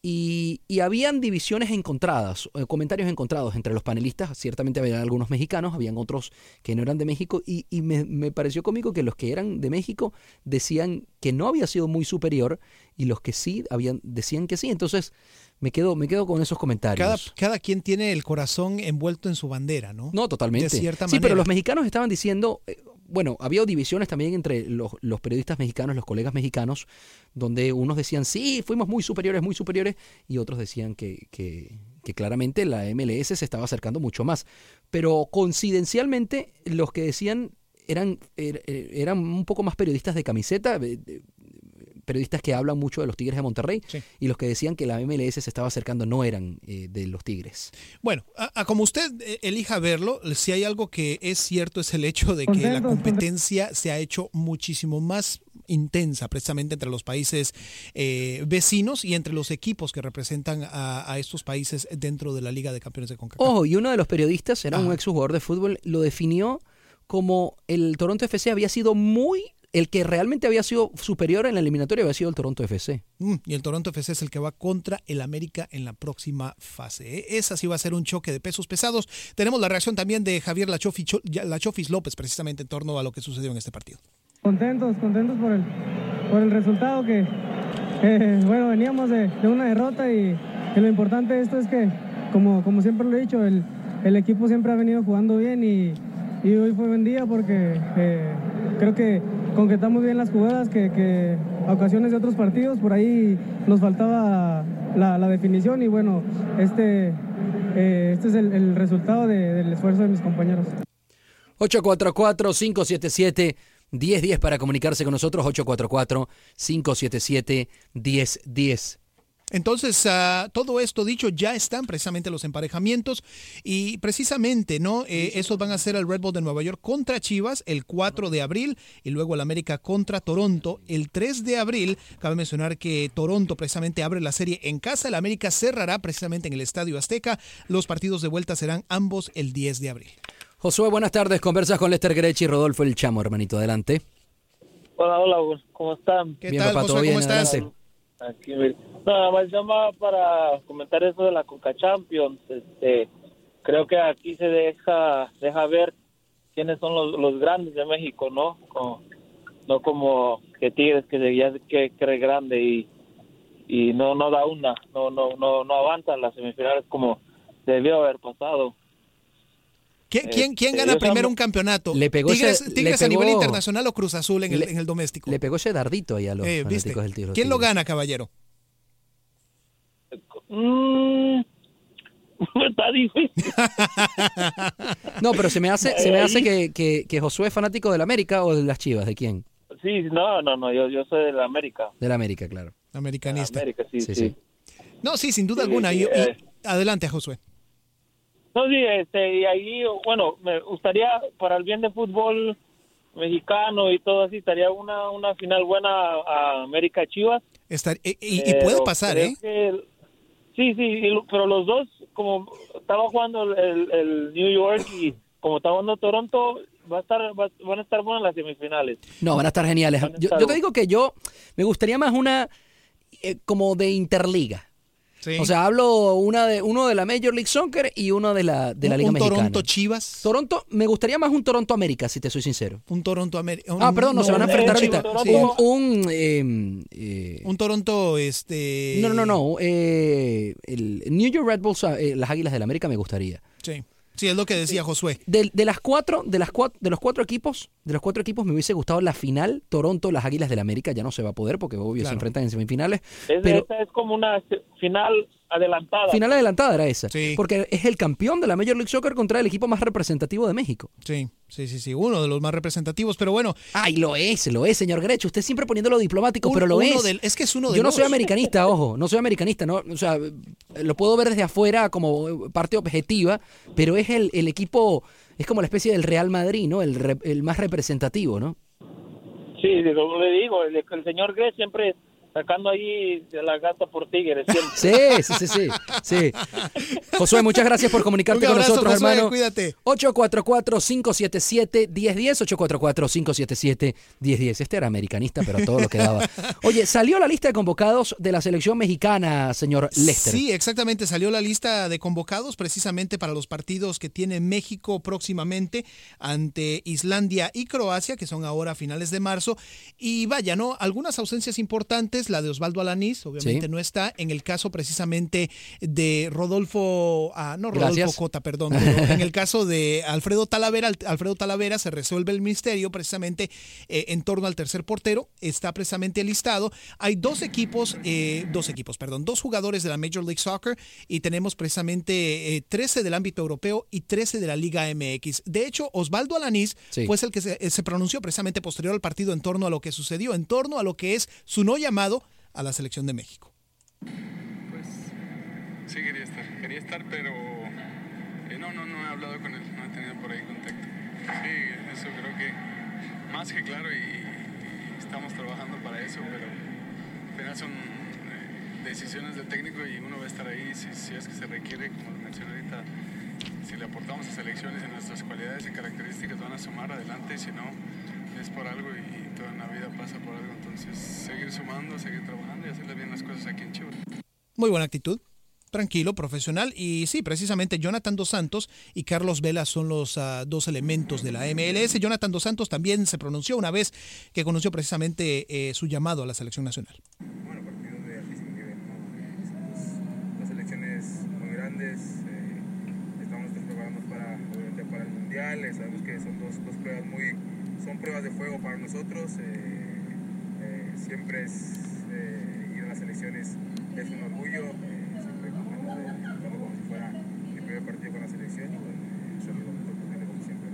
y, habían divisiones encontradas, eh, comentarios encontrados entre los panelistas. Ciertamente había algunos mexicanos, habían otros que no eran de México. Y, me, pareció cómico que los que eran de México decían que no había sido muy superior y los que sí habían, decían que sí. Entonces me quedo, me quedo con esos comentarios. Cada, cada quien tiene el corazón envuelto en su bandera, ¿no? No, totalmente. De cierta sí, pero los mexicanos estaban diciendo, eh, bueno, había divisiones también entre los, periodistas mexicanos, los colegas mexicanos, donde unos decían, sí, fuimos muy superiores, muy superiores, y otros decían que, que, claramente la MLS se estaba acercando mucho más. Pero coincidencialmente, los que decían eran, er, er, eran un poco más periodistas de camiseta, periodistas que hablan mucho de los Tigres de Monterrey y los que decían que la MLS se estaba acercando no eran eh, de los Tigres. Bueno, a, como usted eh, elija verlo, si hay algo que es cierto es el hecho de que la competencia se ha hecho muchísimo más intensa precisamente entre los países eh, vecinos y entre los equipos que representan a, estos países dentro de la Liga de Campeones de CONCACAF. Ojo, y uno de los periodistas, era un ex jugador de fútbol, lo definió como el Toronto FC había sido muy el que realmente había sido superior en la eliminatoria había sido el Toronto FC. Mm, y el Toronto FC es el que va contra el América en la próxima fase. ¿eh? Esa sí va a ser un choque de pesos pesados. Tenemos la reacción también de Javier Lachofis López precisamente en torno a lo que sucedió en este partido. Contentos, contentos por el, por el resultado que, bueno, veníamos de, una derrota y, lo importante de esto es que, como, como siempre lo he dicho, el, el equipo siempre ha venido jugando bien y, y hoy fue buen día porque eh, creo que concretamos bien las jugadas que, a ocasiones de otros partidos por ahí nos faltaba la, definición y bueno, este, eh, este es el, resultado del esfuerzo de mis compañeros. 844-577-1010 para comunicarse con nosotros, 844-577-1010. Entonces, uh, todo esto dicho, ya están precisamente los emparejamientos y precisamente, ¿no? Eh, esos van a ser el Red Bull de Nueva York contra Chivas el 4 de abril y luego el América contra Toronto el 3 de abril. Cabe mencionar que Toronto precisamente abre la serie en casa, el América cerrará precisamente en el Estadio Azteca. Los partidos de vuelta serán ambos el 10 de abril. Josué, buenas tardes. Conversas con Lester Grechi y Rodolfo El Chamo, hermanito. Adelante. Hola, hola, ¿cómo están? ¿Qué tal, Josué? ¿Cómo estás? Aquí, nada más llama para comentar eso de la Coca Champions. Este, creo que aquí se deja deja ver quiénes son los, los grandes de México, ¿no? no como que Tigres que ya que cree grande y, y no no da una, no no no no avanza en las semifinales como debió haber pasado. ¿Quién, quién, quién este, gana primero un campeonato? Le pegó ¿Tigres, a nivel internacional o Cruz Azul en el, en el doméstico? Le pegó ese dardito ahí a los eh, fanáticos del tiro. ¿Quién lo gana, caballero? Mm, está difícil. no, pero se me hace, se me hace que, que, que, Josué es fanático del América o de las Chivas, ¿de quién? Sí, no, no, no, yo, yo soy del América. Del América, claro. Americanista. América, sí, sí, No, sí, sin duda alguna. Eh. adelante, Josué. No, sí, este, y ahí, bueno, me gustaría, para el bien de fútbol mexicano y todo así, estaría una, una final buena a América Chivas. Estar, y, puede pasar, ¿eh? sí, sí, pero los dos, como estaba jugando el, el, New York y como estaba jugando Toronto, va a estar, van a estar buenas las semifinales. No, van a estar geniales. yo, yo, te digo que yo me gustaría más una eh, como de interliga. O sea, hablo una de, uno de la Major League Soccer y uno de la, de la Liga un Mexicana. Toronto Chivas? Toronto, me gustaría más un Toronto América, si te soy sincero. Un Toronto América. Ah, perdón, no, se van a enfrentar ahorita. Un, un, em, eh, un, Toronto, este... No, no, no, eh, el New York Red Bulls, eh, las Águilas del América me gustaría. Sí. Sí, es lo que decía Josué. De, de, las cuatro, de las cuatro, de los cuatro equipos, de los cuatro equipos me hubiese gustado la final, Toronto, las Águilas del América, ya no se va a poder porque obvio se enfrentan en semifinales. pero, esa es como una final adelantada. Final adelantada era esa. Porque es el campeón de la Major League Soccer contra el equipo más representativo de México. Sí, sí, sí, sí. Uno de los más representativos, pero bueno. Ay, lo es, lo es, señor Grecho. Usted siempre poniéndolo diplomático, pero lo es. es que es uno de Yo no soy americanista, ojo. No soy americanista, ¿no? O sea, lo puedo ver desde afuera como parte objetiva, pero es el, el equipo, es como la especie del Real Madrid, ¿no? El, el más representativo, ¿no? Sí, como le digo, el, el señor Grecho siempre sacando ahí de la gata por tigres. Sí, sí, sí, sí, Josué, muchas gracias por comunicarte con nosotros, hermano. Cuídate. 844-577-1010, 844-577-1010. Este era americanista, pero todo lo que daba. Oye, salió la lista de convocados de la selección mexicana, señor Lester. Sí, exactamente, salió la lista de convocados precisamente para los partidos que tiene México próximamente ante Islandia y Croacia, que son ahora a finales de marzo. Y vaya, ¿no? Algunas ausencias importantes la de Osvaldo Alanís, obviamente no está. En el caso precisamente de Rodolfo, ah, no Rodolfo Cota, perdón, en el caso de Alfredo Talavera, Alfredo Talavera se resuelve el misterio precisamente eh, en torno al tercer portero, está precisamente listado. Hay dos equipos, eh, dos equipos, perdón, dos jugadores de la Major League Soccer y tenemos precisamente 13 eh, del ámbito europeo y 13 de la Liga MX. De hecho, Osvaldo Alanís fue el que se, se pronunció precisamente posterior al partido en torno a lo que sucedió, en torno a lo que es su no llamado a la selección de México. Pues sí quería estar, quería estar, pero eh, no, no, no he hablado con él, no he tenido por ahí contacto. Sí, eso creo que más que claro y, estamos trabajando para eso, pero al final son eh, decisiones del técnico y uno va a estar ahí si, es que se requiere, como lo mencioné ahorita, si le aportamos a selecciones y nuestras cualidades y características van a sumar adelante si no, es por algo y, toda una vida pasa por algo. Entonces, seguir sumando, seguir trabajando y hacerle bien las cosas aquí en Chivas. Muy buena actitud tranquilo, profesional. Y sí, precisamente Jonathan Dos Santos y Carlos Vela son los uh, dos elementos de la MLS. Jonathan Dos Santos también se pronunció una vez que conoció precisamente eh, su llamado a la selección nacional. Bueno, partidos de altísimo nivel. ¿no? Las selecciones muy grandes. Eh, estamos preparando para, obviamente, para el Mundial. Sabemos que son dos, dos, pruebas muy... Son pruebas de fuego para nosotros. siempre es, ir a las selecciones es un orgullo partido con la selección y como siempre.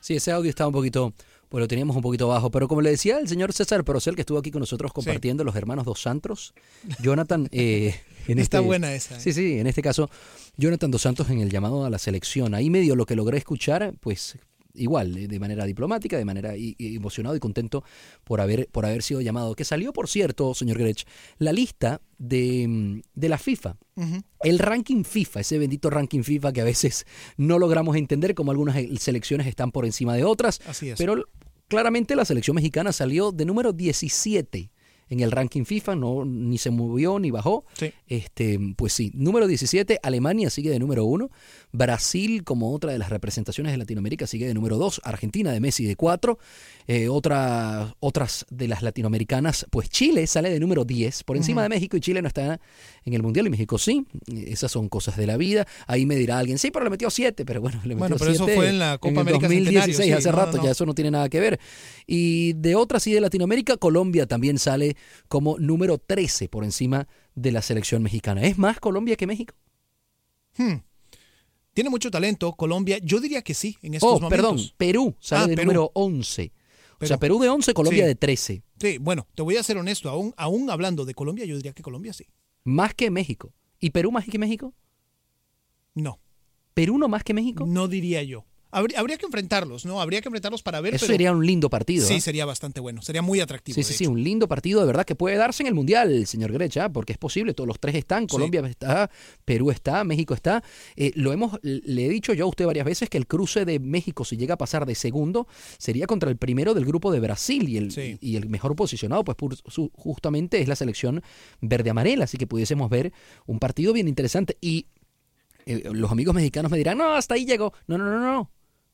Sí, ese audio estaba un poquito, pues lo teníamos un poquito bajo, pero como le decía el señor César Procel, que estuvo aquí con nosotros compartiendo los hermanos Dos Santos, Jonathan... Eh, en Está este, buena esa. ¿eh? Sí, sí, en este caso, Jonathan Dos Santos en el llamado a la selección. Ahí medio lo que logré escuchar, pues igual, eh, de manera diplomática, de manera emocionado y contento por haber, por haber sido llamado. Que salió, por cierto, señor Grech, la lista de, mm, de la FIFA. El ranking FIFA, ese bendito ranking FIFA que a veces no logramos entender, como algunas selecciones están por encima de otras. Así es. Pero claramente la selección mexicana salió de número 17 en el ranking FIFA, no, ni se movió ni bajó. Este, pues sí, número 17, Alemania sigue de número 1, Brasil como otra de las representaciones de Latinoamérica sigue de número 2, Argentina de Messi de 4, eh, otra, otras de las latinoamericanas, pues Chile sale de número 10, por encima de México y Chile no está en el Mundial y México sí, esas son cosas de la vida. Ahí me dirá alguien, sí, pero le metió 7, pero bueno, le metió Bueno, pero eso fue en la Copa en América 2016, hace sí, rato, no, no. ya eso no tiene nada que ver. Y de otras y de Latinoamérica, Colombia también sale como número 13 por encima de la selección mexicana. ¿Es más Colombia que México? Hmm. Tiene mucho talento Colombia. Yo diría que sí, en estos Oh, momentos. perdón, Perú sale Ah, de Perú. número 11. O sea, Perú. Perú de 11, Colombia Sí. de 13. Sí, bueno, te voy a ser honesto. Aún, aún hablando de Colombia, yo diría que Colombia sí. Más que México. ¿Y Perú más que México? No. ¿Perú no más que México? No diría yo. Habría, que enfrentarlos, ¿no? Habría que enfrentarlos para ver. Eso pero- sería un lindo partido. Sí, ¿eh? sería bastante bueno. Sería muy atractivo. Sí, sí, sí, un lindo partido de verdad que puede darse en el Mundial, señor Grecha, porque es posible, todos los tres están, Colombia está, Perú está, México está. Eh, lo hemos, le he dicho yo a usted varias veces que el cruce de México, si llega a pasar de segundo, sería contra el primero del grupo de Brasil y el, y el mejor posicionado, pues justamente es la selección verde-amarela, así que pudiésemos ver un partido bien interesante. Y eh, los amigos mexicanos me dirán, no, hasta ahí llegó. No, no, no, no.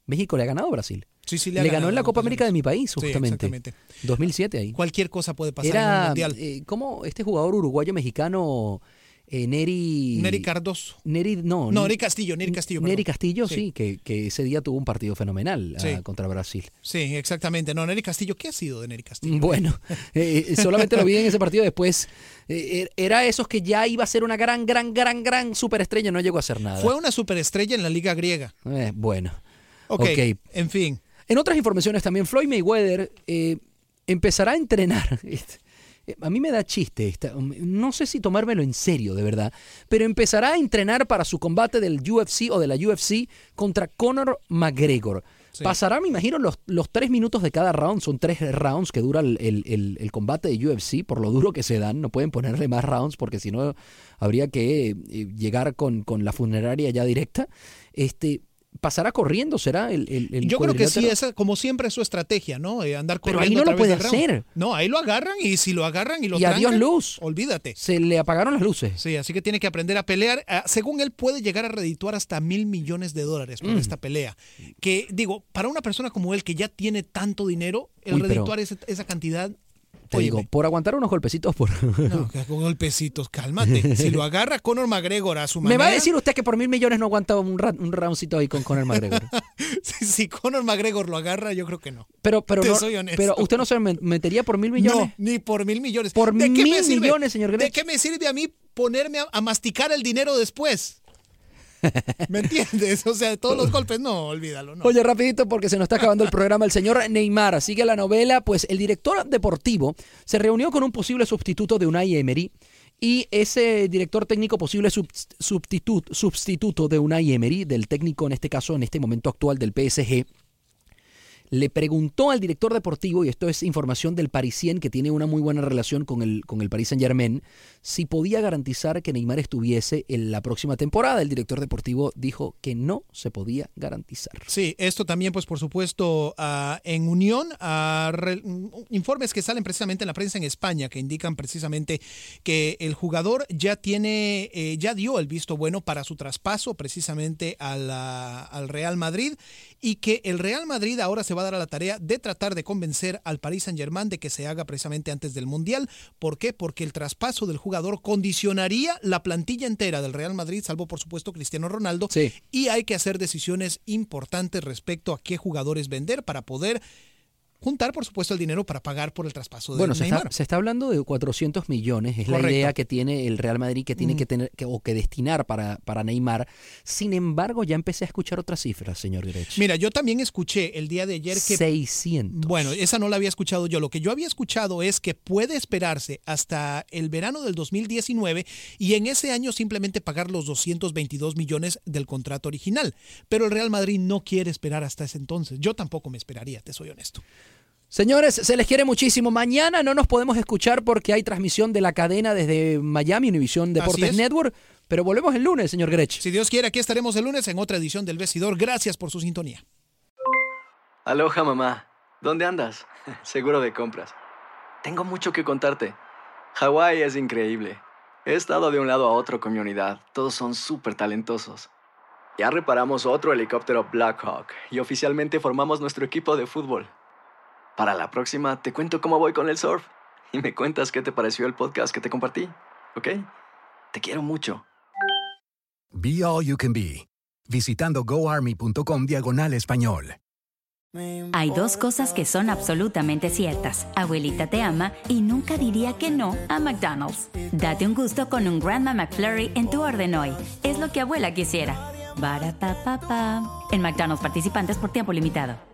México le ha ganado a Brasil. Sí, sí, le, ha ganó en la Copa América de mi país, Sí, justamente. exactamente. 2007 ahí. Cualquier cosa puede pasar en un Era, mundial. eh, ¿cómo este jugador uruguayo-mexicano, eh, Neri... Neri Cardoso. Neri, no. No, Neri Castillo, Neri Castillo. perdón. Neri Castillo, sí, Sí. que, que ese día tuvo un partido fenomenal ah, Sí. contra Brasil. Sí, exactamente. No, Neri Castillo, ¿qué ha sido de Neri Castillo? Bueno, eh, solamente lo vi en ese partido después. eh, era esos que ya iba a ser una gran, gran, gran, gran superestrella, no llegó a ser nada. Fue una superestrella en la liga griega. Eh, bueno. Ok, Ok. en fin. En otras informaciones también, Floyd Mayweather eh, empezará a entrenar. A mí me da chiste, esta- no sé si tomármelo en serio, de verdad, pero empezará a entrenar para su combate del UFC o de la UFC contra Conor McGregor. Sí. Pasará, me imagino, los, los tres minutos de cada round, son tres rounds que dura el, el- el- el combate de UFC, por lo duro que se dan, no pueden ponerle más rounds porque si no habría que eh, llegar con, con la funeraria ya directa. Este, ¿Pasará corriendo? ¿Será el, el, el Yo creo que sí, esa, como siempre es su estrategia, ¿no? Eh, andar Pero corriendo ahí no lo puede hacer. No, ahí lo agarran y si lo agarran y lo Y adiós trancan, luz. olvídate. Se le apagaron las luces. Sí, así que tiene que aprender a pelear. Ah, según él, puede llegar a redituar hasta mil millones de dólares por Mm. esta pelea. Que, digo, para una persona como él que ya tiene tanto dinero, el Uy, pero- redituar ese- esa cantidad. Te digo, por aguantar unos golpecitos por... No, golpecitos, cálmate. Si lo agarra Conor McGregor a su Me manera. va a decir usted que por mil millones no aguanta un, ra- un roundcito ahí con Conor McGregor. si, si Conor McGregor lo agarra, yo creo que no. Pero, pero, Te no- soy honesto. pero usted no se me- metería por mil millones. No, ni por mil millones. Por ¿De qué me mil sirve? millones, señor ¿De qué me sirve a mí ponerme a, a masticar el dinero después? ¿Me entiendes? O sea, todos los golpes, no, olvídalo. No. Oye, rapidito, porque se nos está acabando el programa. El señor Neymar sigue la novela. Pues el director deportivo se reunió con un posible sustituto de Unai Emery. Y ese director técnico, posible sub- substituto, sustituto de Unai Emery, del técnico en este caso, en este momento actual del PSG, le preguntó al director deportivo, y esto es información del Parisien, que tiene una muy buena relación con el, con el Paris Saint Germain, si podía garantizar que Neymar estuviese en la próxima temporada. El director deportivo dijo que no se podía garantizar. Sí, esto también, pues por supuesto, uh, en unión a informes que salen precisamente en la prensa en España, que indican precisamente que el jugador ya tiene, eh, ya dio el visto bueno para su traspaso precisamente al Real Madrid y que el Real Madrid ahora se va a dar a la tarea de tratar de convencer al Paris Saint Germain de que se haga precisamente antes del Mundial. ¿Por qué? Porque el traspaso del jugador condicionaría la plantilla entera del Real Madrid, salvo por supuesto Cristiano Ronaldo, sí. y hay que hacer decisiones importantes respecto a qué jugadores vender para poder juntar, por supuesto, el dinero para pagar por el traspaso de bueno, Neymar. se está, se está hablando de 400 millones, es Correcto. la idea que tiene el Real Madrid que tiene Mm. que tener que, o que destinar para, para Neymar. Sin embargo, ya empecé a escuchar otras cifras, señor Grech. Mira, yo también escuché el día de ayer que 600. Bueno, esa no la había escuchado yo. Lo que yo había escuchado es que puede esperarse hasta el verano del 2019 y en ese año simplemente pagar los 222 millones del contrato original. Pero el Real Madrid no quiere esperar hasta ese entonces. Yo tampoco me esperaría, te soy honesto. Señores, se les quiere muchísimo. Mañana no nos podemos escuchar porque hay transmisión de la cadena desde Miami, Univisión Deportes es. Network. Pero volvemos el lunes, señor Grech. Si Dios quiere, aquí estaremos el lunes en otra edición del Vestidor. Gracias por su sintonía. Aloha mamá, ¿dónde andas? Seguro de compras. Tengo mucho que contarte. Hawái es increíble. He estado de un lado a otro con mi unidad. Todos son súper talentosos. Ya reparamos otro helicóptero Blackhawk y oficialmente formamos nuestro equipo de fútbol. Para la próxima te cuento cómo voy con el surf y me cuentas qué te pareció el podcast que te compartí, ¿ok? Te quiero mucho. Be All You Can Be, visitando goarmy.com diagonal español. Hay dos cosas que son absolutamente ciertas. Abuelita te ama y nunca diría que no a McDonald's. Date un gusto con un Grandma McFlurry en tu orden hoy. Es lo que abuela quisiera. En McDonald's participantes por tiempo limitado.